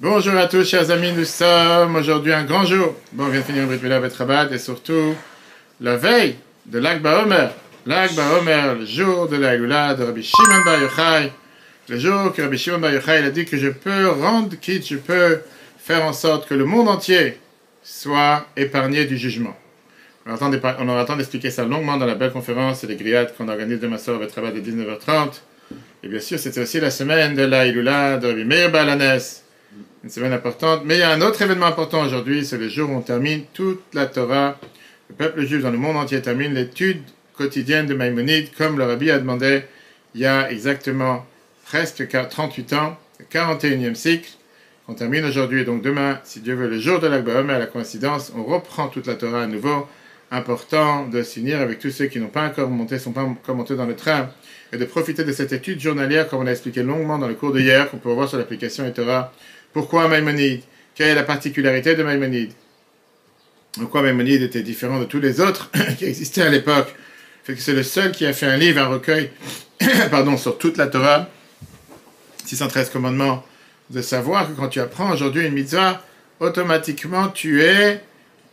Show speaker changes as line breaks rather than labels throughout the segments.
Bonjour à tous, chers amis, nous sommes aujourd'hui un grand jour. Bon, on vient de finir Brit Mila Betrabat et surtout la veille de l'Akba Omer. L'Akba Omer, le jour de la de Rabbi Shimon Bar Yochai. Le jour que Rabbi Shimon Bar Yochai a dit que je peux rendre quitte, je peux faire en sorte que le monde entier soit épargné du jugement. On aura temps d'expliquer ça longuement dans la belle conférence et les grillades qu'on organise demain soir au travail de 19h30. Et bien sûr, c'était aussi la semaine de la Ilula de Rabbi Meir Balanes. Une semaine importante. Mais il y a un autre événement important aujourd'hui, c'est le jour où on termine toute la Torah. Le peuple juif dans le monde entier termine l'étude quotidienne de Maïmonide, comme le Rabbi a demandé il y a exactement presque 38 ans, le 41e cycle. On termine aujourd'hui, donc demain, si Dieu veut, le jour de l'Akba à la coïncidence, on reprend toute la Torah à nouveau important de s'unir avec tous ceux qui n'ont pas encore monté, sont pas encore montés dans le train, et de profiter de cette étude journalière, comme on a expliqué longuement dans le cours de hier, qu'on peut voir sur l'application Etora. Pourquoi Maïmonide? Quelle est la particularité de Maïmonide? Pourquoi Maïmonide était différent de tous les autres qui existaient à l'époque? Que c'est le seul qui a fait un livre, un recueil, pardon, sur toute la Torah, 613 commandements, de savoir que quand tu apprends aujourd'hui une mitzvah, automatiquement tu es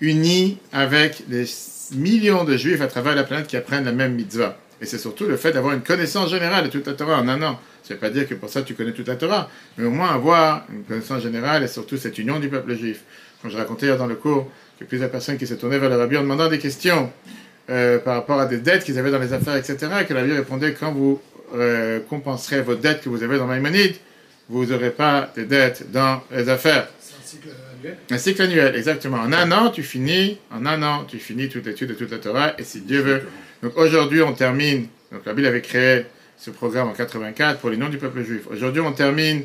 uni avec les millions de juifs à travers la planète qui apprennent la même mitzvah. Et c'est surtout le fait d'avoir une connaissance générale de toute la Torah en un an. Ça ne veut pas dire que pour ça tu connais toute la Torah, mais au moins avoir une connaissance générale et surtout cette union du peuple juif. Comme je racontais hier dans le cours, que plusieurs personnes qui se tournaient vers le rabbi en demandant des questions euh, par rapport à des dettes qu'ils avaient dans les affaires, etc., et que le rabbi répondait quand vous euh, compenserez vos dettes que vous avez dans Maïmonide, vous n'aurez pas de dettes dans les affaires. Un cycle annuel, exactement. En un an, tu finis, en un an, tu finis toute l'étude de toute la Torah, et si Dieu veut. Donc aujourd'hui, on termine, donc la Bible avait créé ce programme en 84 pour les noms du peuple juif. Aujourd'hui, on termine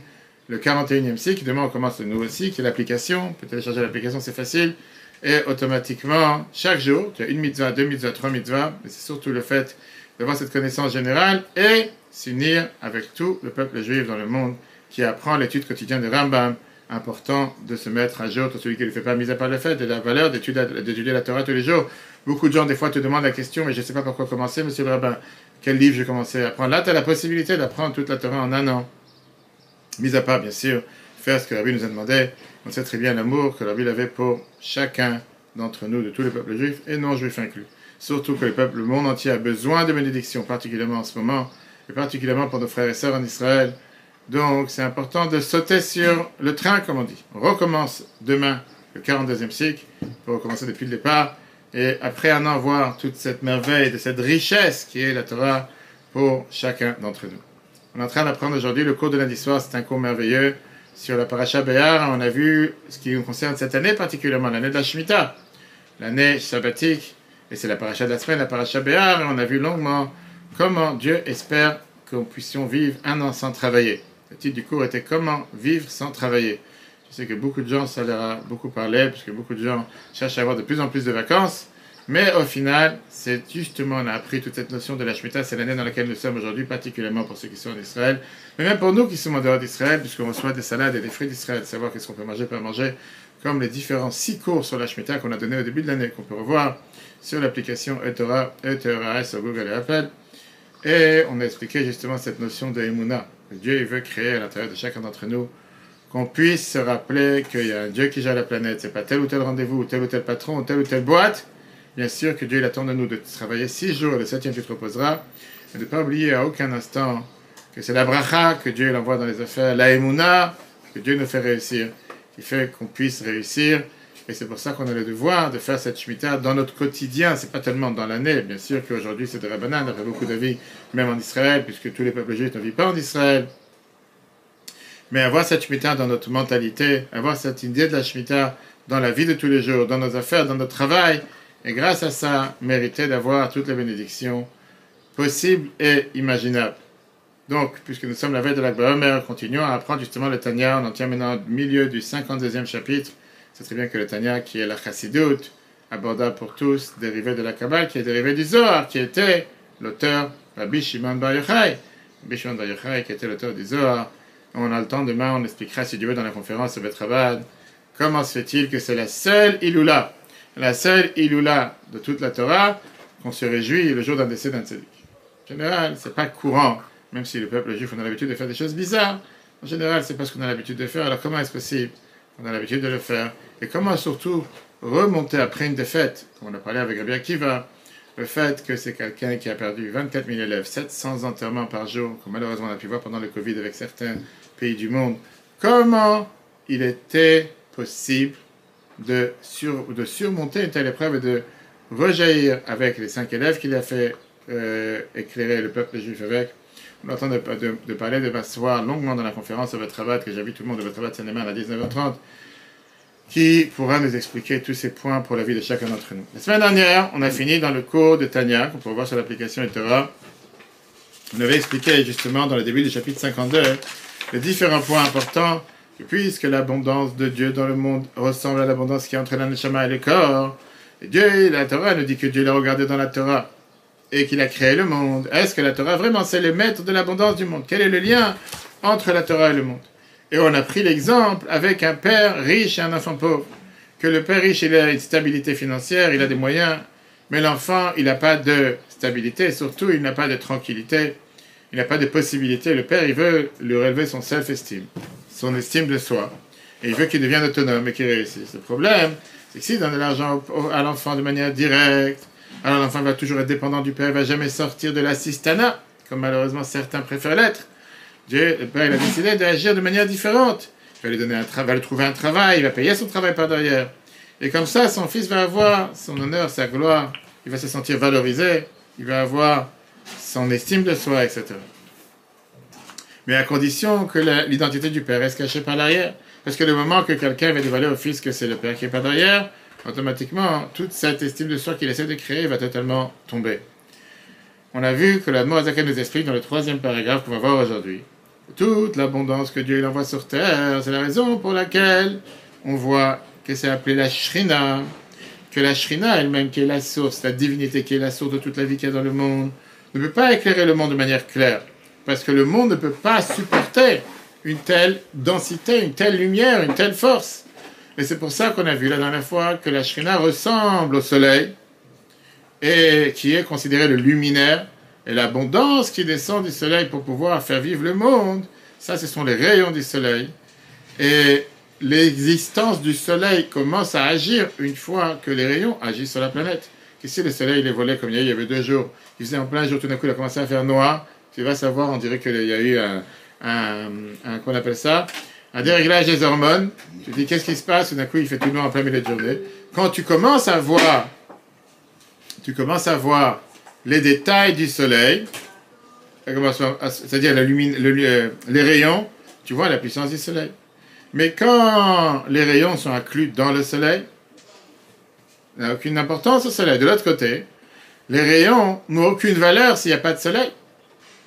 le 41e cycle, demain on commence le nouveau cycle, l'application, peut télécharger l'application, c'est facile, et automatiquement, chaque jour, tu as une mitzvah, deux mitzvahs, trois mitzvahs, mais c'est surtout le fait d'avoir cette connaissance générale et s'unir avec tout le peuple juif dans le monde qui apprend l'étude quotidienne de Rambam, important de se mettre à jour pour celui qui ne le fait pas, mis à part le fait de la valeur d'étudier la Torah tous les jours. Beaucoup de gens, des fois, te demandent la question, mais je ne sais pas par quoi commencer, monsieur le rabbin. Quel livre j'ai commencé à apprendre Là, tu as la possibilité d'apprendre toute la Torah en un an. Mis à part, bien sûr, faire ce que la Bible nous a demandé. On sait très bien l'amour que la Bible avait pour chacun d'entre nous, de tous les peuples juifs et non juifs inclus. Surtout que le peuple, le monde entier a besoin de bénédictions, particulièrement en ce moment, et particulièrement pour nos frères et sœurs en Israël. Donc, c'est important de sauter sur le train, comme on dit. On recommence demain le 42e cycle, pour recommencer depuis le départ, et après un an, voir toute cette merveille, de cette richesse qui est la Torah pour chacun d'entre nous. On est en train d'apprendre aujourd'hui le cours de lundi soir, c'est un cours merveilleux sur la paracha Béar. On a vu ce qui nous concerne cette année particulièrement, l'année de la Shemitah, l'année sabbatique, et c'est la paracha de la semaine, la paracha Béar, et on a vu longuement comment Dieu espère nous puissions vivre un an sans travailler. Le titre du cours était Comment vivre sans travailler. Je sais que beaucoup de gens, ça leur a beaucoup parlé, parce que beaucoup de gens cherchent à avoir de plus en plus de vacances. Mais au final, c'est justement, on a appris toute cette notion de la Shemitah, c'est l'année dans laquelle nous sommes aujourd'hui, particulièrement pour ceux qui sont en Israël, mais même pour nous qui sommes en dehors d'Israël, puisqu'on reçoit des salades et des fruits d'Israël, savoir qu'est-ce qu'on peut manger, pas manger, comme les différents six cours sur la Shemitah qu'on a donnés au début de l'année, qu'on peut revoir sur l'application Etora, Etora sur Google et Apple. Et on a expliqué justement cette notion de Emouna, Dieu veut créer à l'intérieur de chacun d'entre nous qu'on puisse se rappeler qu'il y a un Dieu qui gère la planète. C'est pas tel ou tel rendez-vous, ou tel ou tel patron, ou telle ou telle boîte. Bien sûr que Dieu attend de nous de travailler six jours le septième tu te reposeras. Mais de ne pas oublier à aucun instant que c'est la bracha que Dieu envoie dans les affaires, la que Dieu nous fait réussir, qui fait qu'on puisse réussir et c'est pour ça qu'on a le devoir de faire cette Shemitah dans notre quotidien. C'est pas tellement dans l'année. Bien sûr qu'aujourd'hui c'est de la banane. Y a beaucoup d'avis, même en Israël, puisque tous les peuples juifs ne vivent pas en Israël. Mais avoir cette Shemitah dans notre mentalité, avoir cette idée de la Shemitah dans la vie de tous les jours, dans nos affaires, dans notre travail, et grâce à ça, mériter d'avoir toutes les bénédictions possibles et imaginables. Donc, puisque nous sommes la veille de la Omer, continuons à apprendre justement le Tanya. On en tient maintenant au milieu du 52e chapitre. C'est très bien que le Tanya, qui est la Chassidut, abordable pour tous, dérivé de la Kabbale, qui est dérivé du Zohar, qui était l'auteur Rabbi Shimon Bar Yochai. Rabbi Shimon Bar Yochai, qui était l'auteur du Zohar. On a le temps demain, on expliquera si Dieu veut dans la conférence au Betravad comment se fait-il que c'est la seule Iloula, la seule Iloula de toute la Torah, qu'on se réjouit le jour d'un décès d'un tzaddik. En général, c'est pas courant, même si le peuple juif on a l'habitude de faire des choses bizarres, En général, c'est parce qu'on a l'habitude de faire. Alors comment est-ce possible? Qu'on a l'habitude de le faire. Et comment surtout remonter après une défaite? Comme on a parlé avec Rabbi Akiva, le fait que c'est quelqu'un qui a perdu 24 000 élèves, 700 enterrements par jour, comme malheureusement on a pu voir pendant le Covid avec certains pays du monde, comment il était possible de, de surmonter une telle épreuve et de rejaillir avec les cinq élèves qu'il a fait euh, éclairer le peuple juif avec? On entend de, de, parler de longuement dans la conférence de votre que vu tout le monde de votre cinéma à 19h30 qui pourra nous expliquer tous ces points pour la vie de chacun d'entre nous. La semaine dernière, on a fini dans le cours de Tania, qu'on peut voir sur l'application Etora. On avait expliqué justement dans le début du chapitre 52 les différents points importants que puisque l'abondance de Dieu dans le monde ressemble à l'abondance qui est entre la et le corps, et Dieu, la Torah nous dit que Dieu l'a regardé dans la Torah et qu'il a créé le monde. Est-ce que la Torah vraiment c'est le maître de l'abondance du monde? Quel est le lien entre la Torah et le monde? Et on a pris l'exemple avec un père riche et un enfant pauvre. Que le père riche, il a une stabilité financière, il a des moyens, mais l'enfant, il n'a pas de stabilité, surtout, il n'a pas de tranquillité, il n'a pas de possibilité. Le père, il veut lui relever son self-esteem, son estime de soi, et il veut qu'il devienne autonome et qu'il réussisse. Le problème, c'est que s'il donne de l'argent à l'enfant de manière directe, alors l'enfant va toujours être dépendant du père, il va jamais sortir de l'assistanat, comme malheureusement certains préfèrent l'être. Dieu, le Père, il a décidé d'agir de manière différente. Il va lui donner un travail, trouver un travail, il va payer son travail par derrière. Et comme ça, son fils va avoir son honneur, sa gloire, il va se sentir valorisé, il va avoir son estime de soi, etc. Mais à condition que l'identité du père reste cachée par l'arrière. Parce que le moment que quelqu'un va dévoiler au fils que c'est le père qui est par derrière, automatiquement, toute cette estime de soi qu'il essaie de créer va totalement tomber. On a vu que la Moazaka nous explique dans le troisième paragraphe qu'on va voir aujourd'hui toute l'abondance que Dieu envoie sur terre. C'est la raison pour laquelle on voit que c'est appelé la Shrina, que la Shrina elle-même, qui est la source, la divinité qui est la source de toute la vie qu'il y a dans le monde, ne peut pas éclairer le monde de manière claire. Parce que le monde ne peut pas supporter une telle densité, une telle lumière, une telle force. Et c'est pour ça qu'on a vu la dernière fois que la Shrina ressemble au soleil et qui est considéré le luminaire et l'abondance qui descend du soleil pour pouvoir faire vivre le monde, ça, ce sont les rayons du soleil. Et l'existence du soleil commence à agir une fois que les rayons agissent sur la planète. Ici, le soleil, il est comme il y, avait deux jours. Il faisait en plein jour, tout d'un coup, il a commencé à faire noir. Tu vas savoir, on dirait qu'il y a eu un, qu'on appelle ça, un déréglage des hormones. Tu te dis, qu'est-ce qui se passe? D'un coup, il fait tout noir en plein milieu de journée. Quand tu commences à voir, tu commences à voir les détails du soleil, c'est-à-dire le, les rayons, tu vois la puissance du soleil. Mais quand les rayons sont inclus dans le soleil, il n'a aucune importance au soleil. De l'autre côté, les rayons n'ont aucune valeur s'il n'y a pas de soleil.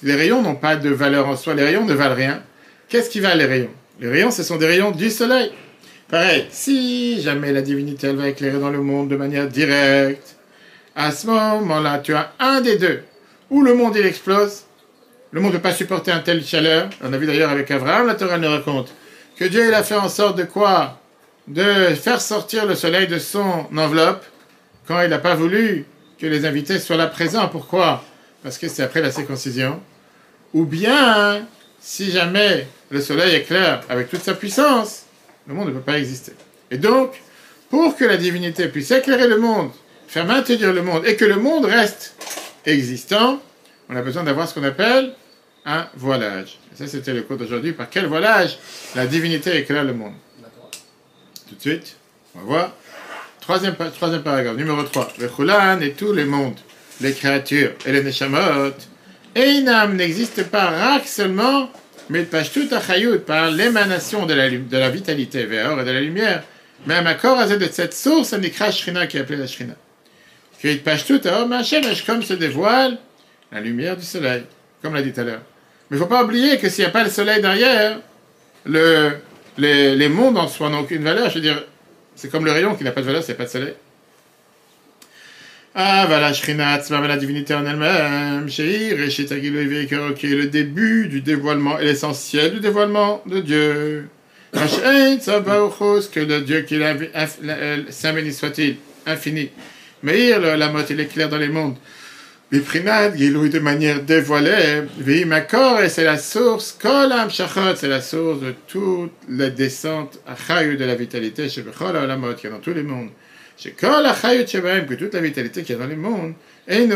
Les rayons n'ont pas de valeur en soi, les rayons ne valent rien. Qu'est-ce qui valent les rayons? Les rayons, ce sont des rayons du soleil. Pareil, si jamais la divinité elle va éclairer dans le monde de manière directe, à ce moment-là, tu as un des deux. Ou le monde il explose, le monde ne peut pas supporter un tel chaleur. On a vu d'ailleurs avec Abraham, la Torah nous raconte que Dieu il a fait en sorte de quoi? De faire sortir le soleil de son enveloppe quand il n'a pas voulu que les invités soient là présents. Pourquoi? Parce que c'est après la circoncision. Ou bien, si jamais le soleil est clair avec toute sa puissance, le monde ne peut pas exister. Et donc, pour que la divinité puisse éclairer le monde faire maintenir le monde et que le monde reste existant, on a besoin d'avoir ce qu'on appelle un voilage. Et ça, c'était le cours d'aujourd'hui. Par quel voilage la divinité éclaire le monde? Tout de suite, on va voir. Troisième, troisième paragraphe, numéro 3. Le Chulan et tous les mondes, les créatures et les Neshamot, Einam n'existe pas rak seulement, mais tout Achayut, par l'émanation de la, de la vitalité et de la lumière, même à corps de cette source, un écrase Shrina qui est appelée la Shrina comme se dévoile la lumière du soleil, comme l'a dit tout à l'heure. Mais il ne faut pas oublier que s'il n'y a pas le soleil derrière, le, les, les, mondes en soi n'ont aucune valeur. Je veux dire, c'est comme le rayon qui n'a pas de valeur a pas de soleil. Ah, voilà, Shrinat, la divinité en elle-même, qui est le début du dévoilement et l'essentiel du dévoilement de Dieu. que le Dieu qui est saint béni soit-il, infini, Meir, la motte, il est clair dans les mondes. Biprinat, Gilouï de manière dévoilée, Vimakor, et c'est la source, Kolam Shachot, c'est la source de toute la descente Achayut de la vitalité chez Bechol Olamot, qui est dans tous les mondes. Shebaim, que toute la vitalité qui est dans les mondes, et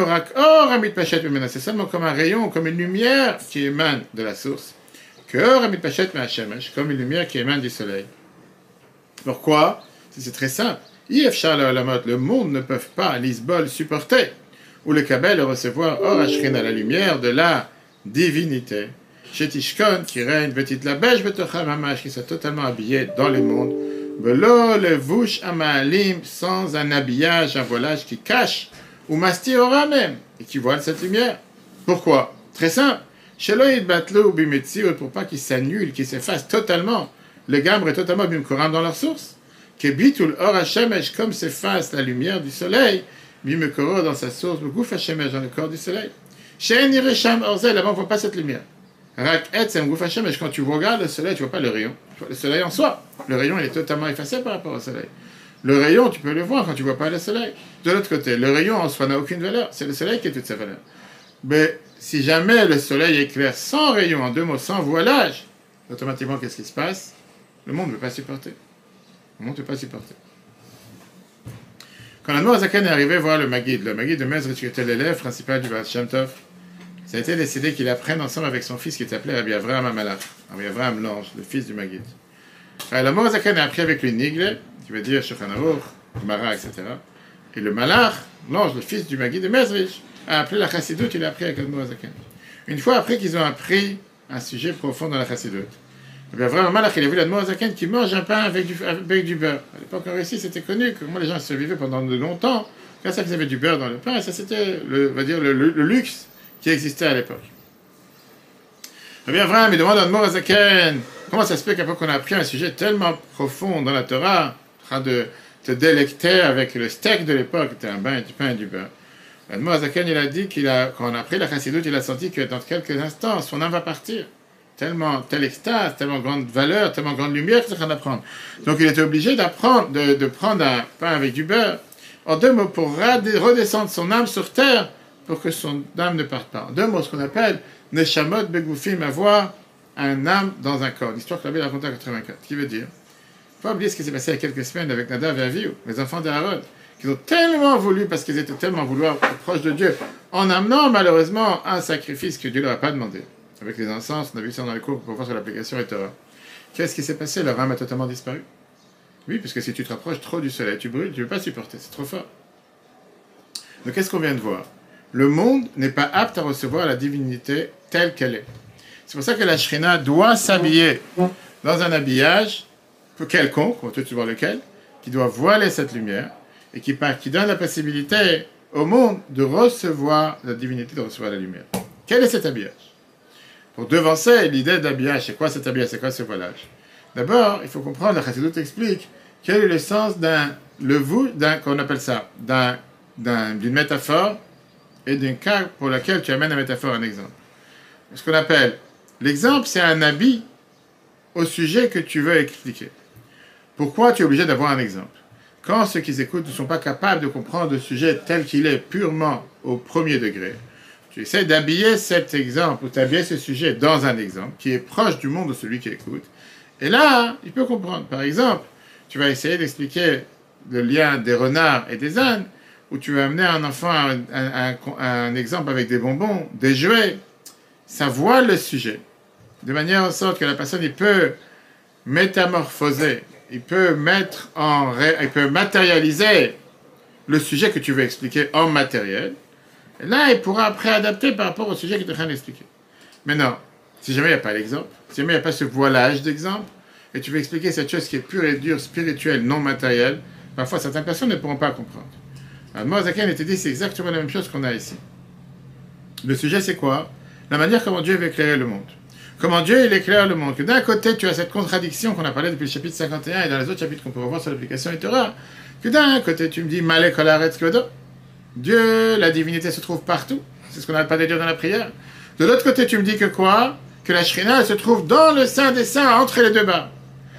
c'est seulement comme un rayon, comme une lumière qui émane de la source. Que Or Amit Pachet comme une lumière qui émane du soleil. Pourquoi? C'est très simple. Le monde ne peut pas, l'isbol, supporter ou le Kabel recevoir Or à la lumière de la divinité. Chez qui règne, petit la beige, qui soit totalement habillé dans les mondes. Belo le vouche amalim, sans un habillage, un voilage qui cache, ou aura même, et qui voile cette lumière. Pourquoi? Très simple. Sheloïd batlo ou pour pas qu'il s'annule, qu'il s'efface totalement. Le gambre est totalement bimkoram dans leur source. Que bitul or comme s'efface la lumière du soleil, Bimekoro dans sa source, gouf Hashemesh dans le corps du soleil. Shen Iresham Orzel, là-bas on voit pas cette lumière. Rak Et, c'est un gouf Hashemesh. Quand tu regardes le soleil, tu vois pas le rayon. Le soleil en soi. Le rayon, il est totalement effacé par rapport au soleil. Le rayon, tu peux le voir quand tu vois pas le soleil. De l'autre côté, le rayon en soi n'a aucune valeur. C'est le soleil qui a toute sa valeur. Mais si jamais le soleil éclaire sans rayon, en deux mots, sans voilage, automatiquement, qu'est-ce qui se passe? Le monde ne peut pas supporter. Le monde ne peut pas supporter. Quand la Zaken est arrivé voir le Maguid, le Maguid de Mezrich, était l'élève principal du Baal Shem Tov, ça a été décidé qu'il apprenne ensemble avec son fils qui s'appelait Rabbi Avraham Amalach, Rabbi Avraham l'ange, le fils du Maguid. Quand la Zaken a appris avec lui Nigle, qui veut dire Shulchan Mara, etc. Et le Malach, l'ange, le fils du Maguid de Mezrich, a appelé la Chassidut, il a appris avec le Zaken. Une fois après qu'ils ont appris un sujet profond dans la Chassidut, eh bien, vraiment, Malach, il a vu la Zaken qui mange un pain avec du, du beurre. À l'époque en Russie, c'était connu moi, les gens survivaient pendant de longtemps grâce à qu'ils avaient du beurre dans le pain. Et ça, c'était, le, va dire, le, luxe qui existait à l'époque. Eh bien, vraiment, il demande à Zaken comment ça se fait qu'après qu'on a appris un sujet tellement profond dans la Torah, en train de te délecter avec le steak de l'époque, c'était un bain, du pain et du beurre? Zaken, il a dit qu'il a, quand on a appris la chassidoute, il a senti que dans quelques instants, son âme va partir tellement, telle extase, tellement grande valeur, tellement grande lumière qu'il est en train d'apprendre. Donc il était obligé d'apprendre, de, prendre un pain avec du beurre, en deux mots, pour redescendre son âme sur terre, pour que son âme ne parte pas. En deux mots, ce qu'on appelle Neshamot Begoufim, avoir un âme dans un corps. L'histoire que la Bible raconte en 84. Qui veut dire, faut oublier ce qui s'est passé il y a quelques semaines avec Nadav et Avihu, les enfants d'Aaron, qui ont tellement voulu, parce qu'ils étaient tellement vouloir proches de Dieu, en amenant malheureusement un sacrifice que Dieu ne leur a pas demandé avec les encens, on a vu ça dans les cours pour voir sur l'application et Torah. Qu'est-ce qui s'est passé? Leur âme a totalement disparu. Oui, parce que si tu te rapproches trop du soleil, tu brûles, tu ne peux pas supporter, c'est trop fort. Donc qu'est-ce qu'on vient de voir? Le monde n'est pas apte à recevoir la divinité telle qu'elle est. C'est pour ça que la Shrina doit s'habiller dans un habillage quelconque, on peut voir lequel, qui doit voiler cette lumière et qui, donne la possibilité au monde de recevoir la divinité, de recevoir la lumière. Quel est cet habillage? Pour devancer l'idée d'habillage. C'est quoi cet habillage? C'est quoi ce voilage? D'abord, il faut comprendre, la Chassidut explique quel est le sens d'un vous, d'un, qu'on appelle ça, d'un, d'une métaphore et d'un cas pour lequel tu amènes la métaphore, un exemple. Ce qu'on appelle l'exemple, c'est un habit au sujet que tu veux expliquer. Pourquoi tu es obligé d'avoir un exemple? Quand ceux qui écoutent ne sont pas capables de comprendre le sujet tel qu'il est purement au premier degré, tu essaies d'habiller cet exemple ou d'habiller ce sujet dans un exemple qui est proche du monde de celui qui écoute. Et là, il peut comprendre. Par exemple, tu vas essayer d'expliquer le lien des renards et des ânes, ou tu vas amener un enfant à un, exemple avec des bonbons, des jouets. Ça voile le sujet, de manière en sorte que la personne il peut métamorphoser, il peut mettre en, il peut matérialiser le sujet que tu veux expliquer en matériel, là, il pourra après adapter par rapport au sujet qu'il est en train d'expliquer. Maintenant, si jamais il n'y a pas l'exemple, si jamais il n'y a pas ce voilage d'exemple, et tu veux expliquer cette chose qui est pure et dure, spirituelle, non matérielle, parfois certaines personnes ne pourront pas comprendre. Alors, Zaken était dit, c'est exactement la même chose qu'on a ici. Le sujet, c'est quoi? La manière comment Dieu veut éclairer le monde. Comment Dieu il éclaire le monde. Que d'un côté, tu as cette contradiction qu'on a parlé depuis le chapitre 51 et dans les autres chapitres qu'on peut revoir sur l'application et Torah. Que d'un côté, tu me dis, Malek Kodo. Dieu, la divinité se trouve partout. C'est ce qu'on n'a pas de dire dans la prière. De l'autre côté, tu me dis que quoi? Que la Shrina se trouve dans le sein des saints, entre les deux bas.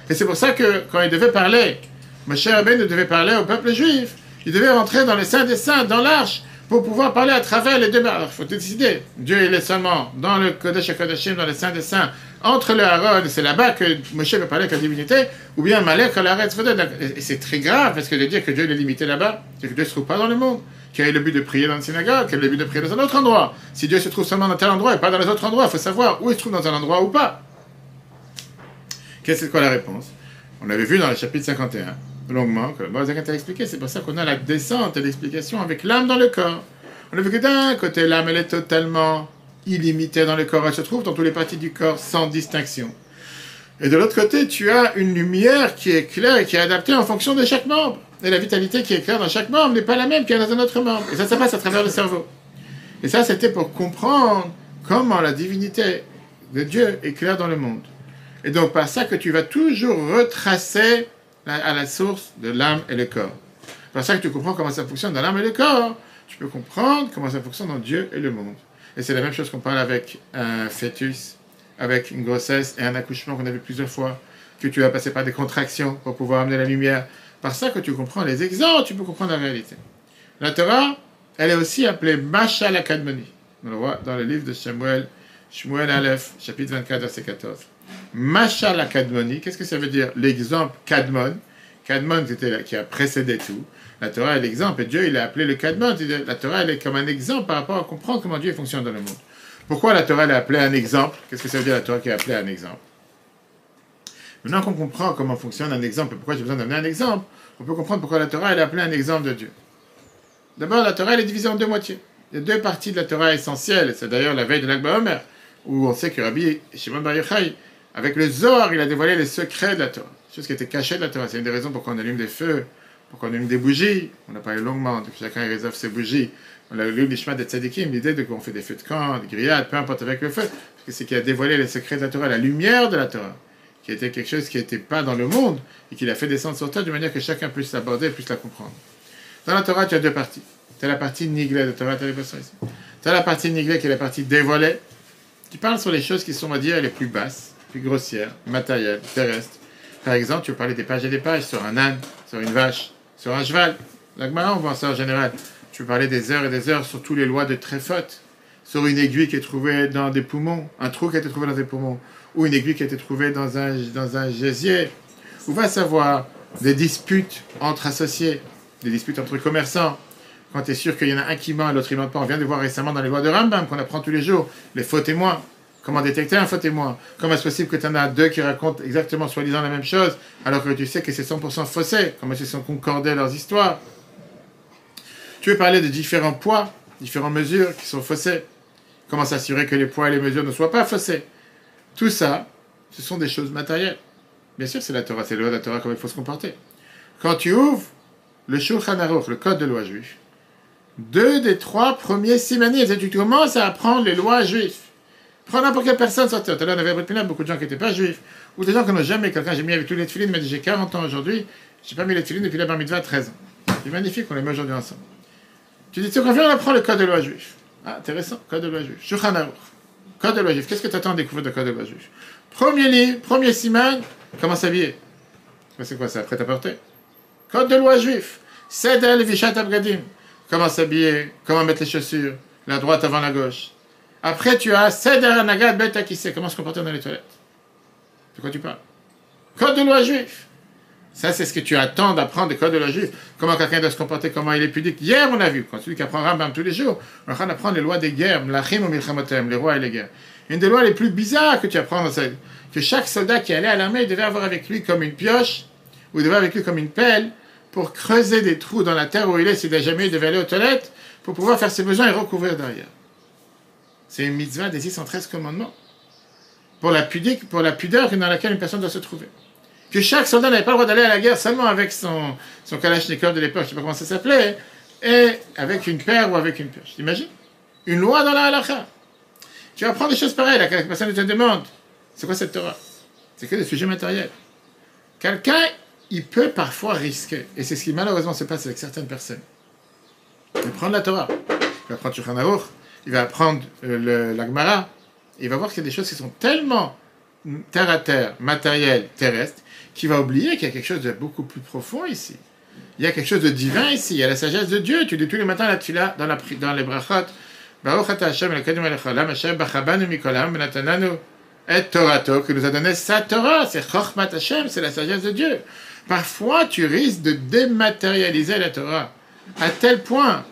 Et c'est pour ça que quand il devait parler, Moshe Rabbeinu devait parler au peuple juif, il devait rentrer dans le sein des saints, dans l'arche, pour pouvoir parler à travers les deux Alors, il faut décider. Dieu, il est seulement dans le Kodesh Kodeshim, dans le Saint des Saints, entre le Aaron, c'est là-bas que Moshe peut parler avec la divinité, ou bien Malek, l'arrête. Et c'est très grave, parce que de dire que Dieu est limité là-bas, c'est que Dieu ne se trouve pas dans le monde. Quel est le but de prier dans une synagogue Quel est le but de prier dans un autre endroit Si Dieu se trouve seulement dans tel endroit et pas dans les autres endroits, il faut savoir où il se trouve dans un endroit ou pas. Qu'est-ce que la réponse? On avait vu dans le chapitre 51, longuement, que le a expliqué, c'est pour ça qu'on a la descente et l'explication avec l'âme dans le corps. On a vu que d'un côté, l'âme, elle est totalement illimitée dans le corps, elle se trouve dans toutes les parties du corps sans distinction. Et de l'autre côté, tu as une lumière qui est claire et qui est adaptée en fonction de chaque membre. Et la vitalité qui est claire dans chaque membre n'est pas la même qu'il y a dans un autre membre. Et ça, ça passe à travers le cerveau. Et ça, c'était pour comprendre comment la divinité de Dieu est claire dans le monde. Et donc, par ça que tu vas toujours retracer à la source de l'âme et le corps. Par ça que tu comprends comment ça fonctionne dans l'âme et le corps. Tu peux comprendre comment ça fonctionne dans Dieu et le monde. Et c'est la même chose qu'on parle avec un fœtus, avec une grossesse et un accouchement qu'on a vu plusieurs fois, que tu vas passer par des contractions pour pouvoir amener la lumière. Par ça que tu comprends les exemples, tu peux comprendre la réalité. La Torah, elle est aussi appelée Mashal Akadmoni. On le voit dans le livre de Shemuel, Shemuel Aleph, chapitre 24, verset 14. Mashal Akadmoni, qu'est-ce que ça veut dire? L'exemple Kadmon. Kadmon, c'était qui a précédé tout. La Torah est l'exemple, et Dieu, il a appelé le Kadmon. La Torah, est comme un exemple par rapport à comprendre comment Dieu fonctionne dans le monde. Pourquoi la Torah, elle a appelé un exemple? Qu'est-ce que ça veut dire la Torah qui a appelé un exemple? Maintenant qu'on comprend comment fonctionne un exemple et pourquoi j'ai besoin d'amener un exemple, on peut comprendre pourquoi la Torah, elle a appelé un exemple de Dieu. D'abord, la Torah, est divisée en deux moitiés. Il y a deux parties de la Torah essentielles. C'est d'ailleurs la veille de l'Akba Omer, où on sait que Rabbi Shimon Bar Yochai, avec le Zohar, il a dévoilé les secrets de la Torah. Chose qui était cachée de la Torah. C'est une des raisons pourquoi on allume des feux, pourquoi on allume des bougies. On a parlé longuement de que chacun réserve ses bougies. On a lu l'Ishma des Tzadikim, l'idée de qu'on fait des feux de camp, des grillades, peu importe avec le feu. Parce que c'est qui a dévoilé les secrets de la Torah, la lumière de la Torah, qui était quelque chose qui n'était pas dans le monde et qui l'a fait descendre sur terre de manière que chacun puisse l'aborder puisse la comprendre. Dans la Torah, tu as deux parties. Tu as la partie niglée de Torah, tu as ici. Tu as la partie niglée qui est la partie dévoilée, qui parle sur les choses qui sont, on va dire, les plus basses grossière, matérielle, terrestre. Par exemple, tu parler des pages et des pages sur un âne, sur une vache, sur un cheval. La on voit ça en général. Tu parler des heures et des heures sur toutes les lois de tréfote, sur une aiguille qui est trouvée dans des poumons, un trou qui a été trouvé dans des poumons, ou une aiguille qui a été trouvée dans un, dans un gésier. Ou va savoir des disputes entre associés, des disputes entre commerçants. Quand tu es sûr qu'il y en a un qui ment et l'autre ne ment pas, on vient de voir récemment dans les lois de Rambam qu'on apprend tous les jours, les faux témoins. Comment détecter un faux témoin Comment est-ce possible que tu en as deux qui racontent exactement soi-disant la même chose alors que tu sais que c'est 100% faussé Comment qu'ils sont concordés leurs histoires? Tu veux parler de différents poids, différentes mesures qui sont faussées Comment s'assurer que les poids et les mesures ne soient pas faussés? Tout ça, ce sont des choses matérielles. Bien sûr, c'est la Torah, c'est le loi de la Torah, comment il faut se comporter. Quand tu ouvres le Shulchan Aruch, le code de loi juif, deux des trois premiers simanis, tu commences à apprendre les lois juives. Prends n'importe quelle personne sortir. Tout à l'heure, on avait beaucoup de gens qui n'étaient pas juifs, ou des gens qui n'ont jamais, quelqu'un, j'ai mis avec tous les tefilines, mais j'ai 40 ans aujourd'hui, j'ai pas mis les tefilines depuis la bar mitzvah à 13 ans. C'est magnifique, on les met aujourd'hui ensemble. Tu dis, tu viens, on apprend le code de loi juif. Ah, intéressant, code de loi juif. Shulchan Code de loi juif. Qu'est-ce que tu attends à découvrir de code de loi juif? Premier livre, premier siman, comment s'habiller? C'est quoi ça? Après à porter? Code de loi juif. Sedel Vishat Abgadim. Comment s'habiller? Comment mettre les chaussures? La droite avant la gauche. Après, tu as Seder Nagat Bet sait Comment se comporter dans les toilettes De quoi tu parles Code de loi juif. Ça, c'est ce que tu attends d'apprendre des codes de loi juif. Comment quelqu'un doit se comporter, comment il est pudique. Hier, on a vu, quand celui qui apprend Rambam tous les jours, on est en train d'apprendre les lois des guerres, l'achim ou les rois et les guerres. Une des lois les plus bizarres que tu apprends, c'est que chaque soldat qui allait à l'armée devait avoir avec lui comme une pioche, ou devait avoir avec lui comme une pelle, pour creuser des trous dans la terre où il est, s'il n'a jamais, il devait aller aux toilettes, pour pouvoir faire ses besoins et recouvrir derrière. C'est une mitzvah des 613 commandements. Pour la, pudique, pour la pudeur dans laquelle une personne doit se trouver. Que chaque soldat n'avait pas le droit d'aller à la guerre seulement avec son, son kalachnikov de l'époque, je ne sais pas comment ça s'appelait, et avec une paire ou avec une pioche. T'imagines? Une loi dans la halakha. Tu vas prendre des choses pareilles, la personne te demande, c'est quoi cette Torah? C'est que des sujets matériels. Quelqu'un, il peut parfois risquer, et c'est ce qui malheureusement se passe avec certaines personnes. Va prendre la Torah, il va prendre Shulchan il va apprendre euh, l'Agmara, il va voir qu'il y a des choses qui sont tellement terre à terre, matérielles, terrestres, qu'il va oublier qu'il y a quelque chose de beaucoup plus profond ici. Il y a quelque chose de divin ici, il y a la sagesse de Dieu. Tu dis tous les matins la tfila dans, la, dans les brachot. Et Torato, qui nous a donné sa Torah. C'est Chochmat Hashem, c'est la sagesse de Dieu. Parfois, tu risques de dématérialiser la Torah à tel point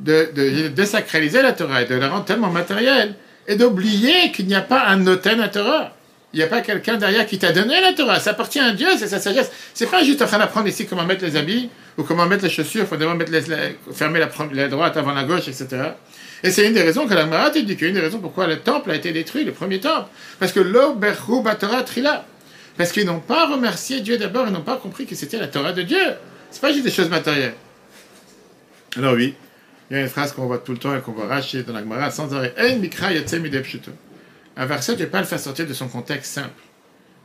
de, de désacraliser la Torah et de la rendre tellement matérielle et d'oublier qu'il n'y a pas un noten à Torah. Il n'y a pas quelqu'un derrière qui t'a donné la Torah. Ça appartient à Dieu, c'est sa sagesse. C'est pas juste en train d'apprendre ici comment mettre les habits ou comment mettre les chaussures, il faut d'abord fermer la, droite avant la gauche, etc. Et c'est une des raisons que la Gemara te dit, une des raisons pourquoi le temple a été détruit, le premier temple. Parce que l'Oberhu Torah Trila. Parce qu'ils n'ont pas remercié Dieu d'abord, ils n'ont pas compris que c'était la Torah de Dieu. C'est pas juste des choses matérielles. Alors oui, il y a une phrase qu'on voit tout le temps et qu'on voit racher dans la Gemara sans arrêt. Un verset, tu ne peux pas le faire sortir de son contexte simple.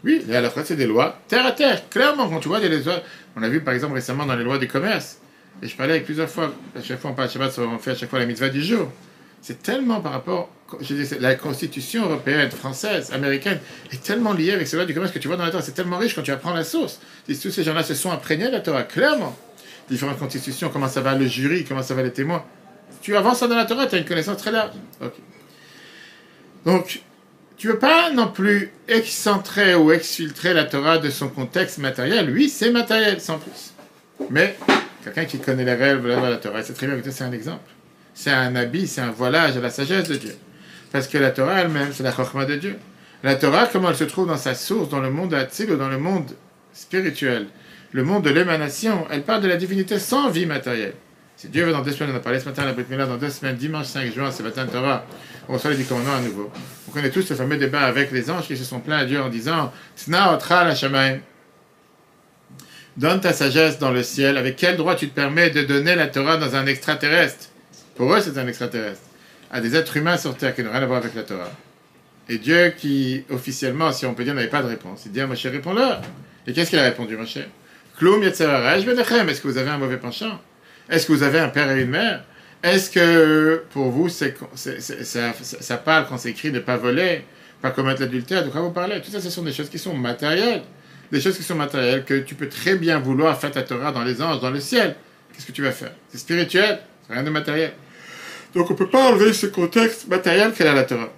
Oui, la halachot, c'est des lois terre à terre. Clairement, quand tu vois des lois, on a vu par exemple récemment dans les lois du commerce, et je parlais avec plusieurs fois, à chaque fois on parle Shabbat, on fait à chaque fois la mitzvah du jour. C'est tellement par rapport, je la constitution européenne, française, américaine, est tellement liée avec ces lois du commerce que tu vois dans la Torah. C'est tellement riche quand tu apprends la source. tous ces gens-là se sont imprégnés de la Torah, clairement différentes constitutions, comment ça va le jury, comment ça va les témoins. Tu avances dans la Torah, tu as une connaissance très large. Donc, tu ne veux pas non plus excentrer ou exfiltrer la Torah de son contexte matériel. Oui, c'est matériel, sans plus. Mais, quelqu'un qui connaît les règles de la Torah, c'est très bien c'est un exemple. C'est un habit, c'est un voilage à la sagesse de Dieu. Parce que la Torah elle-même, c'est la chokma de Dieu. La Torah, comment elle se trouve dans sa source, dans le monde Atzil ou dans le monde spirituel? Le monde de l'émanation, elle parle de la divinité sans vie matérielle. Si Dieu veut, dans deux semaines, on a parlé ce matin à la Brit dans deux semaines, dimanche 5 juin, c'est matin Torah, on reçoit les dix à nouveau. On connaît tous ce fameux débat avec les anges qui se sont plaints à Dieu en disant Tna otra la Donne ta sagesse dans le ciel. Avec quel droit tu te permets de donner la Torah dans un extraterrestre? Pour eux, c'est un extraterrestre. À des êtres humains sur terre qui n'ont rien à voir avec la Torah. Et Dieu, qui officiellement, si on peut dire, n'avait pas de réponse, il dit à Moshe Réponds-leur. Et qu'est-ce qu'il a répondu, Moshe? Est-ce que vous avez un mauvais penchant? Est-ce que vous avez un père et une mère? Est-ce que pour vous, ça, ça, parle quand c'est écrit de ne pas voler, pas commettre l'adultère De quoi vous parlez? Tout ça, ce sont des choses qui sont matérielles. Des choses qui sont matérielles que tu peux très bien vouloir faire ta Torah dans les anges, dans le ciel. Qu'est-ce que tu vas faire? C'est spirituel, c'est rien de matériel. Donc on ne peut pas enlever ce contexte matériel qu'elle a la Torah.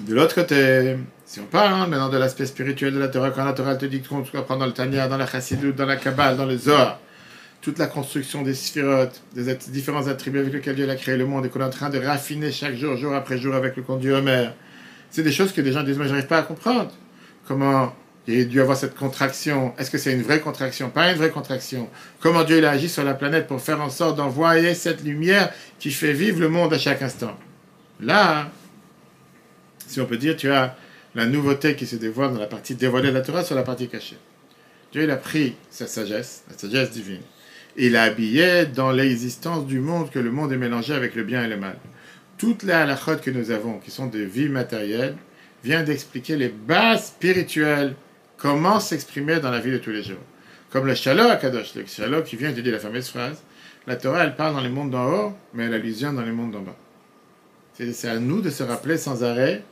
De l'autre côté, si on parle hein, maintenant de l'aspect spirituel de la Torah, quand la Torah te dit qu'on prendre dans le Tanya, dans la Chassidut, dans la Kabbale, dans le Zohar, toute la construction des sphirotes, des différents attributs avec lesquels Dieu a créé le monde et qu'on est en train de raffiner chaque jour, jour après jour avec le conduit Homer, c'est des choses que des gens disent, mais j'arrive pas à comprendre. Comment il a dû avoir cette contraction? Est-ce que c'est une vraie contraction? Pas une vraie contraction. Comment Dieu a agi sur la planète pour faire en sorte d'envoyer cette lumière qui fait vivre le monde à chaque instant? Là, si on peut dire, tu as la nouveauté qui se dévoile dans la partie dévoilée de la Torah sur la partie cachée. Dieu il a pris sa sagesse, la sagesse divine, et il l'a habillé dans l'existence du monde, que le monde est mélangé avec le bien et le mal. Toutes les halakhot que nous avons, qui sont des vies matérielles, viennent d'expliquer les bases spirituelles, comment s'exprimer dans la vie de tous les jours. Comme le shalom à Kadosh, le shalom qui vient de dire la fameuse phrase, la Torah, elle parle dans les mondes d'en haut, mais elle allusion dans les mondes d'en bas. C'est à nous de se rappeler sans arrêt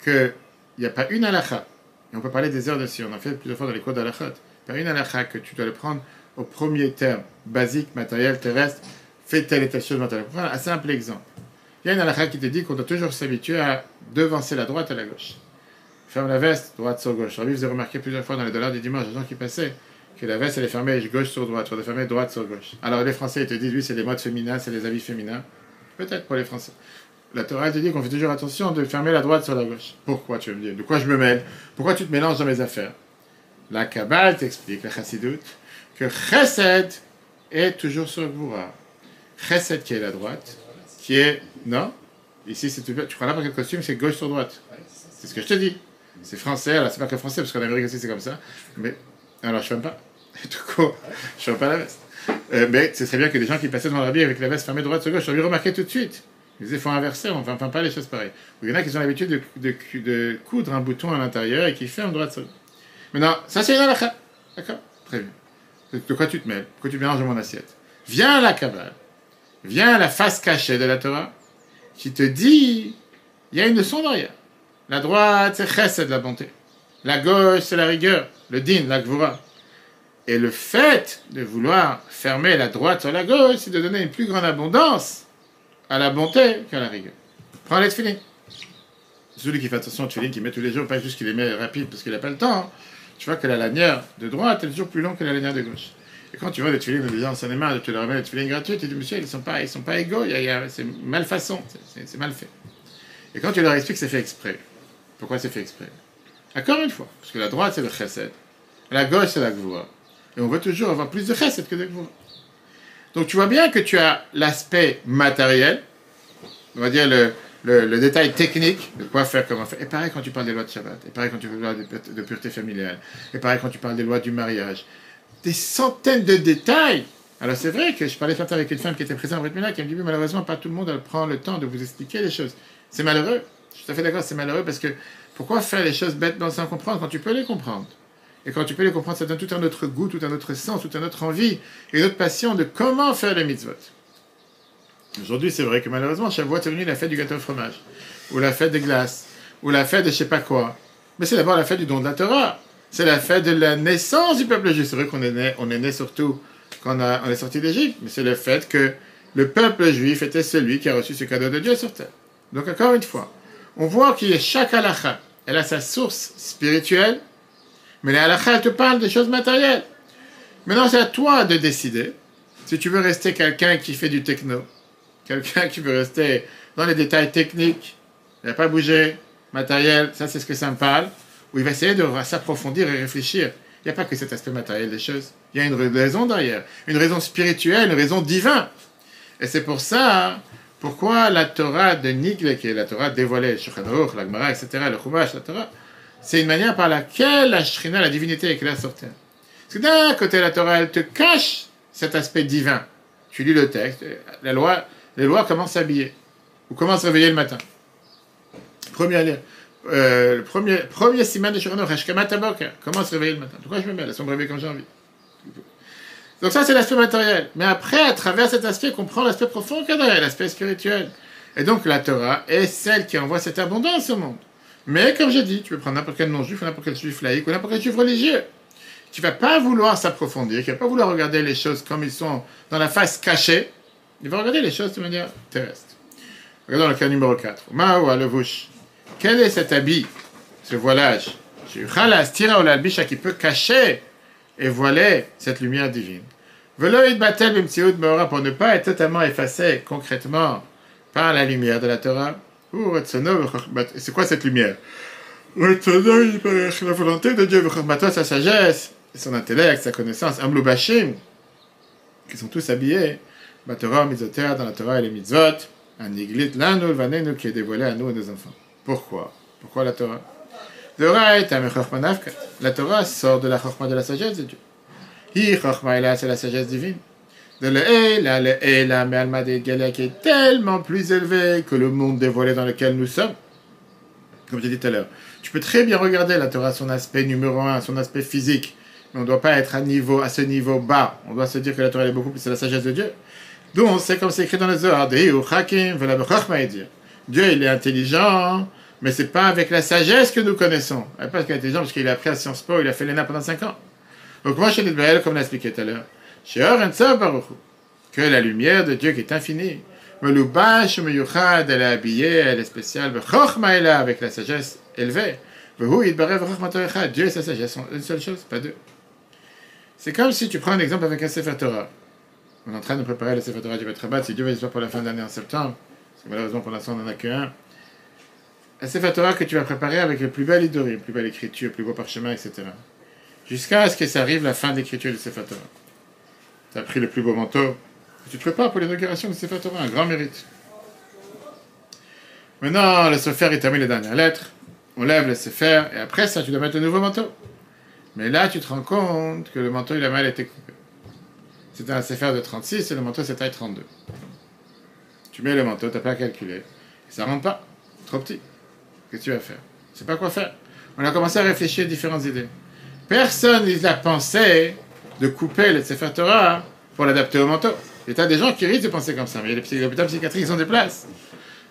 que il n'y a pas une halakha, et on peut parler des heures dessus, on a fait plusieurs fois dans les cours d'halakha, pas une halakha que tu dois le prendre au premier terme, basique, matériel, terrestre, fais telle et telle chose matérielle. Pour un simple exemple. Il y a une halakha qui te dit qu'on doit toujours s'habituer à devancer la droite à la gauche. Ferme la veste, droite sur gauche. vous avez remarqué plusieurs fois dans les dollars du dimanche, des gens qui passaient, que la veste elle est fermée gauche sur droite, ou fermée droite sur gauche. Alors les Français ils te disent, oui, c'est les modes féminins, c'est les habits féminins. Peut-être pour les Français la Torah te dit qu'on fait toujours attention de fermer la droite sur la gauche. Pourquoi tu veux me dire? De quoi je me mêle? Pourquoi tu te mélanges dans mes affaires? La Kabbale t'explique, la Chassidut, que Chesed est toujours sur Gvura. Chesed qui est la droite, qui est. Non? Ici, c'est, tu crois là par quel costume C'est gauche sur droite. C'est ce que je te dis. C'est français, alors c'est pas que français, parce qu'en Amérique aussi c'est comme ça. Mais. Alors je ne pas. Tout coup, je ne pas la veste. Euh, mais c'est très bien que des gens qui passaient dans la vie avec la veste fermée droite sur gauche, j'aurais remarqué tout de suite. Il faut inverser, on ne fait pas les choses pareilles. Il y en a qui ont l'habitude de, de, coudre un bouton à l'intérieur et qui ferment droite sur Maintenant, ça c'est une halakha. D'accord? Très bien. De quoi tu te mêles? Pourquoi tu mélanges mon assiette? Viens à la Kabbale. Viens à la face cachée de la Torah qui te dit il y a une leçon derrière. La droite, c'est chesed, la bonté. La gauche, c'est la rigueur, le din, la gvura. Et le fait de vouloir fermer la droite sur la gauche, c'est de donner une plus grande abondance à la bonté qu'à la rigueur. Prends les tefilines. Celui qui fait attention aux tefilines, qui met tous les jours, pas juste qu'il les met rapide parce qu'il n'a pas le temps. hein. Tu vois que la lanière de droite est toujours plus longue que la lanière de gauche. Et quand tu vois des tefilines, des gens s'en est marre, tu leur remets des tefilines gratuites, tu dis, monsieur, ils sont pas, ils sont pas égaux, c'est malfaçon, c'est- mal fait. Et quand tu leur expliques que c'est fait exprès, pourquoi c'est fait exprès? Encore une fois, parce que la droite c'est le chesed, la gauche c'est la gvoura. Et on veut toujours avoir plus de chesed que de gvoura. Donc tu vois bien que tu as l'aspect matériel, on va dire le, le- détail technique de quoi faire, comment faire. Et pareil quand tu parles des lois de Shabbat, et pareil quand tu parles de, pur- de pureté familiale, et pareil quand tu parles des lois du mariage. Des centaines de détails. Alors c'est vrai que je parlais ce matin avec une femme qui était présente en Brit qui me dit malheureusement pas tout le monde prend le temps de vous expliquer les choses. C'est malheureux. Je suis tout à fait d'accord, c'est malheureux parce que pourquoi faire les choses bêtement sans comprendre quand tu peux les comprendre? Et quand tu peux les comprendre, ça donne tout un autre goût, tout un autre sens, toute une autre envie et une autre passion de comment faire les mitzvot. Aujourd'hui, c'est vrai que malheureusement, Shavuot est venu la fête du gâteau au fromage, ou la fête des glaces, ou la fête de je sais pas quoi. Mais c'est d'abord la fête du don de la Torah. C'est la fête de la naissance du peuple juif. C'est vrai qu'on est né, on est né surtout quand on, est sorti d'Égypte, mais c'est le fait que le peuple juif était celui qui a reçu ce cadeau de Dieu sur terre. Donc encore une fois, on voit a chaque halakha, elle a sa source spirituelle, mais les halakha, te parlent des choses matérielles. Maintenant, c'est à toi de décider si tu veux rester quelqu'un qui fait du techno, quelqu'un qui veut rester dans les détails techniques, il n'a pas bougé, matériel, ça c'est ce que ça me parle, où il va essayer de s'approfondir et réfléchir. Il n'y a pas que cet aspect matériel des choses. Il y a une raison derrière, une raison spirituelle, une raison divine. Et c'est pour ça, pourquoi la Torah de Nigle, qui est la Torah dévoilée, Shulchan Aruch, la Gemara, etc., le Chumash, la Torah, c'est une manière par laquelle la Shrina, la divinité, est là sur terre. Parce que d'un côté, la Torah, elle te cache cet aspect divin. Tu lis le texte, la loi, les lois commencent à s'habiller, ou commencent à se réveiller le matin. Premier, euh, le premier, premier siman de Aboker, comment se réveiller le matin. Pourquoi je me mets là, sans me quand j'ai envie Donc ça, c'est l'aspect matériel. Mais après, à travers cet aspect, on comprend l'aspect profond qu'il y a derrière, l'aspect spirituel. Et donc, la Torah est celle qui envoie cette abondance au monde. Mais, comme j'ai dit, tu peux prendre n'importe quel non-juif, n'importe quel juif laïque, ou n'importe quel juif religieux, qui va pas vouloir s'approfondir, qui va pas vouloir regarder les choses comme ils sont dans la face cachée, il va regarder les choses de manière terrestre. Regardons le cas numéro 4. Maoua levush. Quel est cet habit, ce voilage? Qui peut cacher et voiler cette lumière divine. Pour ne pas être totalement effacé concrètement par la lumière de la Torah. C'est quoi cette lumière? La volonté de Dieu, sa sagesse, son intellect, sa connaissance, amlou bashim, qui sont tous habillés, Batorah, misoter, dans la Torah et les mitzvot, un iglit lanu, vanenu, qui est dévoilé à nous et nos enfants. Pourquoi? Pourquoi la Torah? La Torah sort de la chokhmah de la sagesse de Dieu. Hi chokhmah là, c'est la sagesse divine. De le Eila, le Eila, mais Alma de qui est tellement plus élevé que le monde dévoilé dans lequel nous sommes. Comme j'ai dit tout à l'heure. Tu peux très bien regarder la Torah, son aspect numéro un, son aspect physique. Mais on ne doit pas être à, niveau, à ce niveau bas. On doit se dire que la Torah est beaucoup plus, c'est la sagesse de Dieu. On sait, comme c'est écrit dans le Zohar. Dieu, il est intelligent, mais c'est pas avec la sagesse que nous connaissons. Il n'est pas intelligent parce qu'il a appris à Sciences Po, il a fait l'ENA pendant 5 ans. Donc moi, chez Lidbael, comme l'a expliqué tout à l'heure, que la lumière de Dieu qui est infinie, Melubash Meyuchad, elle est habillée, elle est spéciale, avec la sagesse élevée. Dieu et sa sagesse sont une seule chose, pas deux. C'est comme si tu prends un exemple avec un Sefer Torah. On est en train de préparer le Sefer Torah du Betrabat, si Dieu veut, j'espère pour la fin de l'année en septembre, parce que malheureusement pour l'instant on n'en a qu'un. Un Sefer Torah que tu vas préparer avec le plus bel idori, le plus belle écriture, le plus beau parchemin, etc. Jusqu'à ce que ça arrive la fin de l'écriture du Sefer Torah. Tu as pris le plus beau manteau, et tu te prépares pour l'inauguration du Sefer Torah, un grand mérite. Maintenant, le Sefer, il termine les dernières lettres, on lève le Sefer, et après ça, tu dois mettre un nouveau manteau. Mais là, tu te rends compte que le manteau, il a mal été coupé. C'était un Sefer de 36 et le manteau, c'est taille 32. Tu mets le manteau, tu n'as pas calculé. Ça rentre pas. Trop petit. Qu'est-ce que tu vas faire? Tu sais pas quoi faire. On a commencé à réfléchir à différentes idées. Personne n'a pensé de couper le Sefer Torah pour l'adapter au manteau. Et tu as des gens qui risquent de penser comme ça, mais les hôpitaux psychiatriques, ils ont des places.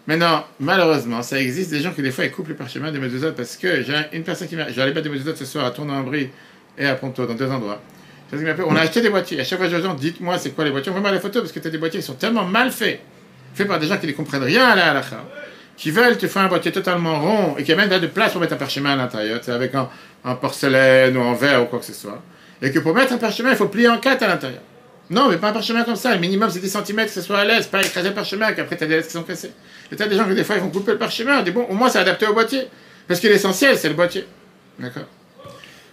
Maintenant, malheureusement, ça existe des gens qui, des fois, ils coupent le parchemin des mezuzot parce que j'ai une personne qui m'a. Aller mettre des mezuzot ce soir à Tournon-en-Brie et à Ponto, dans deux endroits. On a acheté des boîtiers. À chaque fois, je dis, dites-moi c'est quoi les boîtiers? On voit les photos parce que tu as des boîtiers qui sont tellement mal faits, faits par des gens qui ne comprennent rien à la halakha, qui veulent te faire un boîtier totalement rond et qui a même pas de place pour mettre un parchemin à l'intérieur, avec un, porcelaine ou en verre ou quoi que ce soit. Et que pour mettre un parchemin, il faut plier en quatre à l'intérieur. Non, mais pas un parchemin comme ça. Le minimum, c'est 10 cm, que ce soit à l'aise, pas écraser le parchemin, qu'après, tu as des lettres qui sont cassées. Et tu as des gens qui, des fois, ils vont couper le parchemin. On dit, bon, au moins, c'est adapté au boîtier. Parce que l'essentiel, c'est le boîtier. D'accord?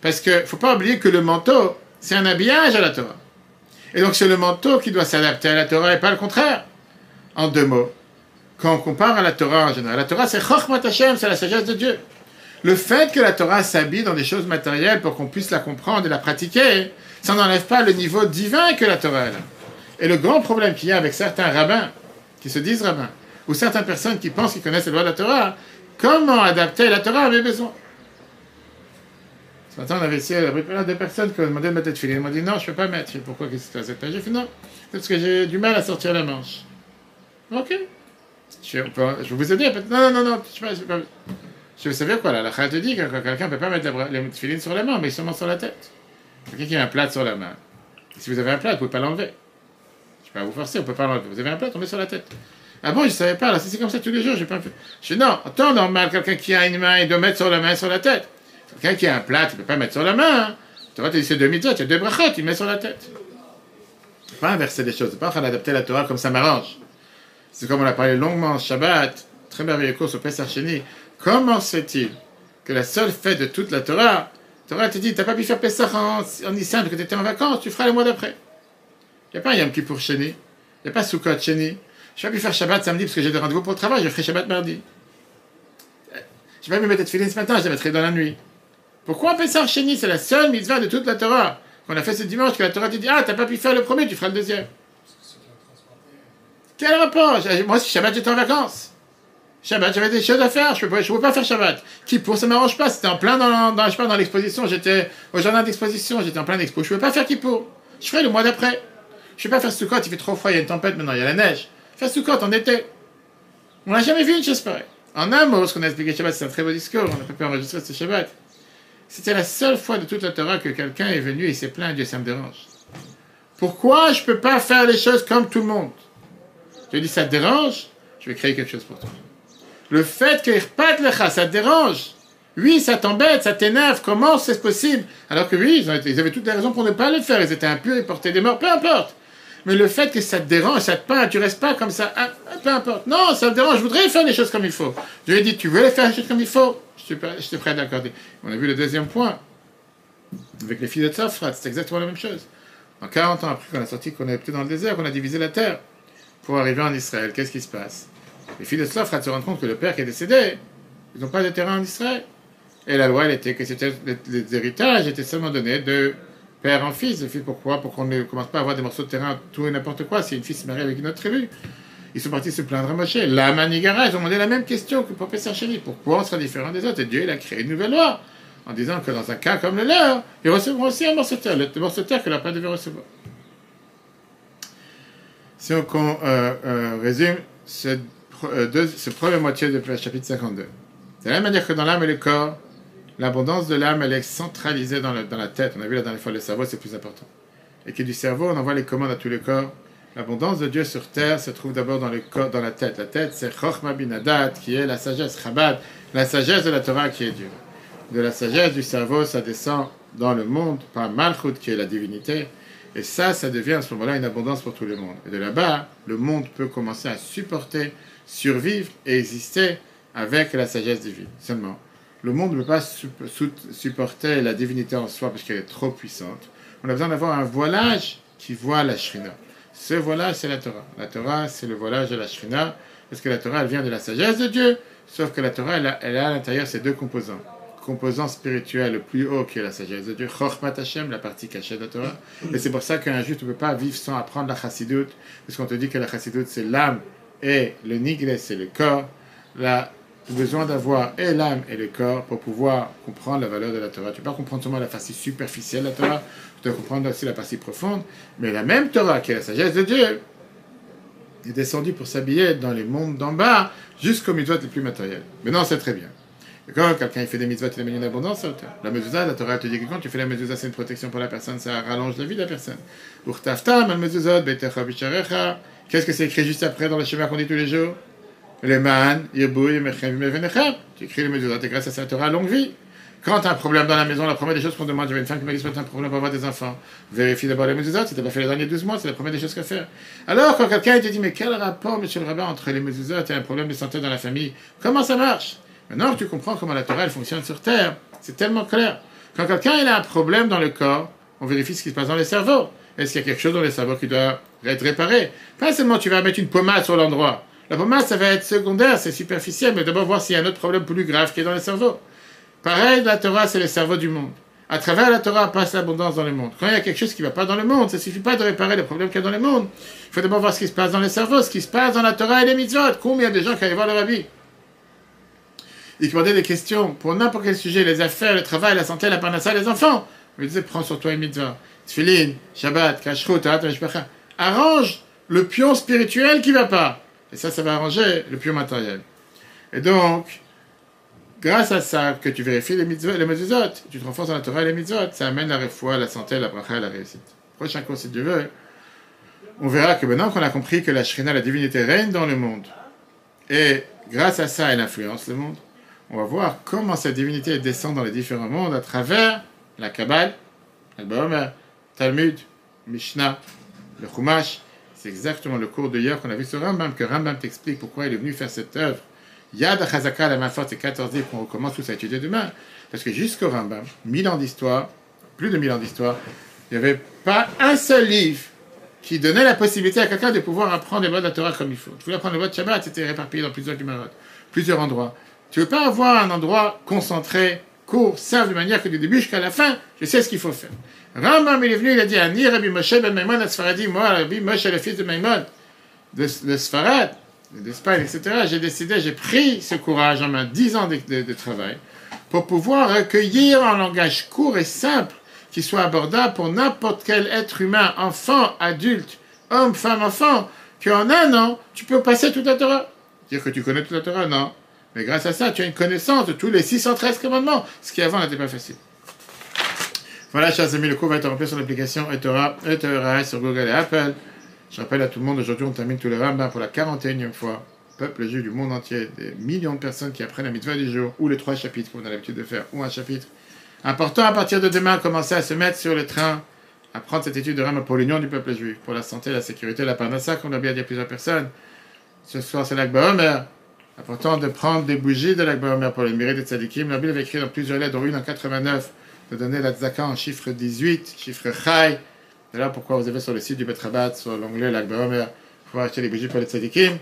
Parce qu'il ne faut pas oublier que le manteau, c'est un habillage à la Torah. Et donc, c'est le manteau qui doit s'adapter à la Torah et pas le contraire. En deux mots, quand on compare à la Torah en général, la Torah, c'est Chochmat Hashem, c'est la sagesse de Dieu. Le fait que la Torah s'habille dans des choses matérielles pour qu'on puisse la comprendre et la pratiquer, ça n'enlève pas le niveau divin que la Torah a. Et le grand problème qu'il y a avec certains rabbins, qui se disent rabbins, ou certaines personnes qui pensent qu'ils connaissent les lois de la Torah, comment adapter la Torah à mes besoins? Ce matin, on avait essayé deux personnes qui ont demandé de mettre de filet. Ils m'ont dit non, je ne peux pas mettre. Pourquoi? Qu'est-ce que c'est J'ai fait non, parce que j'ai du mal à sortir la manche. Ok. Je, vais vous aider. Non, non, non, non, je ne sais pas. Je veux savoir quoi là La te dit que quelqu'un ne peut pas mettre les filines sur la main, mais seulement sur la tête. Quelqu'un qui a un plat sur la main. Si vous avez un plat, vous ne pouvez pas l'enlever. Je ne vais pas vous forcer, on ne peut pas l'enlever. Vous avez un plat, on met sur la tête. Ah bon, je ne savais pas, là, c'est comme ça tous les jours, j'ai pas fait. Je dis non, temps normal, quelqu'un qui a une main, il doit mettre sur la main, sur la tête. Quelqu'un qui a un plat, tu ne peux pas mettre sur la main. Hein. Tu vois, tu dis c'est deux mitzvot, tu as deux brachot, tu mets sur la tête. Pas inverser les choses, pas en train d'adapter la Torah comme ça m'arrange. C'est comme on a parlé longuement Shabbat, très merveilleux cours sur Pesach Sheni. Comment se fait-il que la seule fête de toute la Torah, Torah te dit, t'as pas pu faire Pesach en, en parce que tu étais en vacances, tu feras le mois d'après. Il n'y a pas un Yom Kippour il n'y a pas Sukkot Sheni. Je n'ai pas pu faire Shabbat samedi parce que j'ai des rendez-vous pour le travail, je ferai Shabbat mardi. Je vais pas me mettre filer ce matin, je la mettrai dans la nuit. Pourquoi Pesach Sheni C'est la seule mitzvah de toute la Torah. Qu'on a fait ce dimanche, que la Torah te dit, ah, t'as pas pu faire le premier, tu feras le deuxième. Quel rapport? Moi, si Shabbat, j'étais en vacances. Shabbat, j'avais des choses à faire, je ne pouvais, pas faire Shabbat. Qui pour ça m'arrange pas, c'était en plein dans, l'exposition, j'étais au jardin d'exposition, j'étais en plein d'expo. Je ne pouvais pas faire Kippour. Je ferai le mois d'après. Je ne vais pas faire Sukkot, il fait trop froid, il y a une tempête maintenant, il y a la neige. Faire Sukkot en été. On n'a jamais vu une chose pareille. En un mot, ce qu'on a expliqué Shabbat, c'est un très beau discours, on n'a pas pu enregistrer ce Shabbat. C'était la seule fois de toute la Torah que quelqu'un est venu et s'est plaint, Dieu, ça me dérange. Pourquoi je ne peux pas faire les choses comme tout le monde? Je dis, ça te dérange? Je vais créer quelque chose pour toi. Le fait que ça te dérange. Oui, ça t'embête, ça t'énerve. Comment c'est possible? Alors que oui, ils, avaient toutes les raisons pour ne pas le faire. Ils étaient impurs, ils portaient des morts, peu importe. Mais le fait que ça te dérange, ça te peint, tu restes pas comme ça, ah, ah, peu importe. Non, ça me dérange, je voudrais faire les choses comme il faut. Je lui ai dit, tu veux les faire les choses comme il faut? Je suis, je prêt à. On a vu le deuxième point. Avec les filles de Tzafrat, c'est exactement la même chose. En 40 ans après qu'on a sorti, qu'on est dans le désert, qu'on a divisé la terre pour arriver en Israël, qu'est-ce qui se passe? Les filles de se rendent compte que le père qui est décédé, ils n'ont pas de terrain en Israël. Et la loi, elle était que les, héritages étaient seulement donnés de père en fils. pourquoi? Pour qu'on ne commence pas à avoir des morceaux de terrain, tout et n'importe quoi, si une fille se marie avec une autre tribu. Ils sont partis se plaindre à Moshe. La Manigara, ils ont demandé la même question que pour Chéri. Pourquoi on sera différent des autres? Et Dieu, il a créé une nouvelle loi en disant que dans un cas comme le leur, ils recevront aussi un morceau de terre, le morceau de terre que leur père devait recevoir. Si on euh, euh, résume, cette euh, ce premier moitié du chapitre 52. De la même manière que dans l'âme et le corps, l'abondance de l'âme, elle est centralisée dans la, tête. On a vu la dernière fois, le cerveau, c'est plus important. Et que du cerveau, on envoie les commandes à tous les corps. L'abondance de Dieu sur terre se trouve d'abord dans, le la tête. La tête, c'est Chochma Binadat, qui est la sagesse, Chabad, la sagesse de la Torah qui est Dieu. De la sagesse du cerveau, ça descend dans le monde par Malchut, qui est la divinité. Et ça, ça devient à ce moment-là une abondance pour tout le monde. Et de là-bas, le monde peut commencer à supporter survivre et exister avec la sagesse divine seulement. Le monde ne peut pas supporter la divinité en soi parce qu'elle est trop puissante. On a besoin d'avoir un voilage qui voit la Shrina. Ce voilage, c'est la Torah. La Torah, c'est le voilage de la Shrina, parce que la Torah, elle vient de la sagesse de Dieu, sauf que la Torah, elle a, à l'intérieur ces deux composants. Composant spirituel le plus haut qui est la sagesse de Dieu, Chochmat Hashem, la partie cachée de la Torah. Et c'est pour ça qu'un juif ne peut pas vivre sans apprendre la chassidoute, parce qu'on te dit que la chassidoute, c'est l'âme et le nigre, c'est le corps. Là, besoin d'avoir et l'âme et le corps pour pouvoir comprendre la valeur de la Torah. Tu ne peux pas comprendre seulement la partie superficielle de la Torah, tu dois comprendre aussi la partie profonde. Mais la même Torah, qui est la sagesse de Dieu, est descendue pour s'habiller dans les mondes d'en bas, jusqu'aux mitzvot les plus matériels. Mais non, c'est très bien. Quand quelqu'un fait des mitzvot, il amène une abondance. La mezuzah, la Torah te dit que quand tu fais la mezuzah, c'est une protection pour la personne, ça rallonge la vie de la personne. Qu'est-ce que c'est écrit juste après dans le chemin qu'on dit tous les jours? Le man, Tu écris le mezuzah, et grâce à ça, tu auras longue vie. Quand tu as un problème dans la maison, la première des choses qu'on demande, j'avais une femme qui m'a dit, un problème pour avoir des enfants. Vérifie d'abord les mezuzot, si tu pas fait les derniers 12 mois, c'est la première des choses qu'à faire. Alors, quand quelqu'un te dit, mais quel rapport, monsieur le rabbin, entre les mezuzot et un problème de santé dans la famille? Comment ça marche? Maintenant tu comprends comment la Torah fonctionne sur Terre, c'est tellement clair. Quand quelqu'un a un problème dans le corps, on vérifie ce qui se passe dans le cerveau. Est-ce qu'il y a quelque chose dans le cerveau qui doit être réparé? Pas seulement tu vas mettre une pommade sur l'endroit. La pommade, ça va être secondaire, c'est superficiel, mais d'abord voir s'il y a un autre problème plus grave qui est dans le cerveau. Pareil, la Torah, c'est le cerveau du monde. À travers la Torah passe l'abondance dans le monde. Quand il y a quelque chose qui ne va pas dans le monde, ça ne suffit pas de réparer les problèmes qu'il y a dans le monde. Il faut d'abord voir ce qui se passe dans le cerveau, ce qui se passe dans la Torah et les mitzvot. Combien de gens qui allaient voir le rabbi? Ils demandaient des questions pour n'importe quel sujet, les affaires, le travail, la santé, la parnassa, les enfants. Ils disaient, prends sur toi une mitzvah. Tfilin, Shabbat, Kashrut, Arrange le pion spirituel qui va pas. Et ça, ça va arranger le pion matériel. Et donc, grâce à ça, que tu vérifies les mitzvot, les mitzvot, tu te renforces dans la Torah et les mitzvot, ça amène la réfoua, la santé, la bracha la réussite. Prochain cours, si Dieu veut, on verra que maintenant qu'on a compris que la Shrina, la divinité, règne dans le monde, et grâce à ça, elle influence le monde, on va voir comment cette divinité descend dans les différents mondes à travers la Kabbale, le Talmud, Mishnah, le Chumash. C'est exactement le cours de qu'on a vu sur Rambam, que Rambam t'explique pourquoi il est venu faire cette œuvre Yad Chazaka, la main forte, c'est 14 livres qu'on recommence tous à étudier demain. Parce que jusqu'au Rambam, 1000 ans d'histoire, plus de 1000 ans d'histoire, il n'y avait pas un seul livre qui donnait la possibilité à quelqu'un de pouvoir apprendre les lois de la Torah comme il faut. Tu voulais apprendre les lois de Shabbat, c'était réparpillé dans plusieurs plusieurs endroits. Tu veux pas avoir un endroit concentré, court, simple, de manière que du début jusqu'à la fin, je sais ce qu'il faut faire. Rambam, il est venu, il a dit, Ani Rabbi Moshe ben Maimon, Asfaradi, moi, Rabbi Moshe, le fils de Maimon, de, de Sfarad, d'Espagne, etc., j'ai décidé, j'ai pris ce courage en main, dix ans de, travail, pour pouvoir recueillir un langage court et simple qui soit abordable pour n'importe quel être humain, enfant, adulte, homme, femme, enfant, qu'en un an, tu peux passer toute la Torah. Dire que tu connais toute la Torah, non. Mais grâce à ça, tu as une connaissance de tous les 613 commandements, ce qui avant n'était pas facile. Voilà, chers amis, le cours va être rempli sur l'application eTorah, eTorah sur Google et Apple. Je rappelle à tout le monde, aujourd'hui on termine tous les Rambam pour la 41e fois. Peuple juif du monde entier, des millions de personnes qui apprennent la mitzvah du jour, ou les trois chapitres qu'on a l'habitude de faire, ou un chapitre. Important à partir de demain, commencer à se mettre sur le train, à prendre cette étude de Rambam pour l'union du peuple juif, pour la santé, la sécurité, la parnassa, qu'on a bien dit à plusieurs personnes. Ce soir c'est l'Akba Omer. Important de prendre des bougies de Omer pour le mérite des tzadikim. La Bible avait écrit dans plusieurs lettres, dont une en 89, de donner la en chiffre 18, chiffre chai, c'est là pourquoi vous avez sur le site du Betrabat, sur l'onglet L'Akbaomer, pouvoir acheter les bougies pour les tzadikim.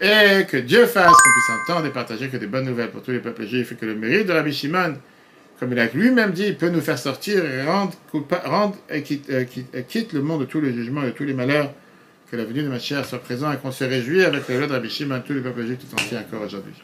Et que Dieu fasse qu'on puisse entendre et partager que des bonnes nouvelles pour tous les peuples juifs et que le mérite de Rabbi Shimon, comme il a lui-même dit, peut nous faire sortir et rendre et, quitte, euh, euh, quitte, le monde de tous les jugements et de tous les malheurs. Que la venue de ma chère soit présente et qu'on se réjouisse avec le loi de Rabbi Shimon, tous les peuples juifs tout entiers encore aujourd'hui.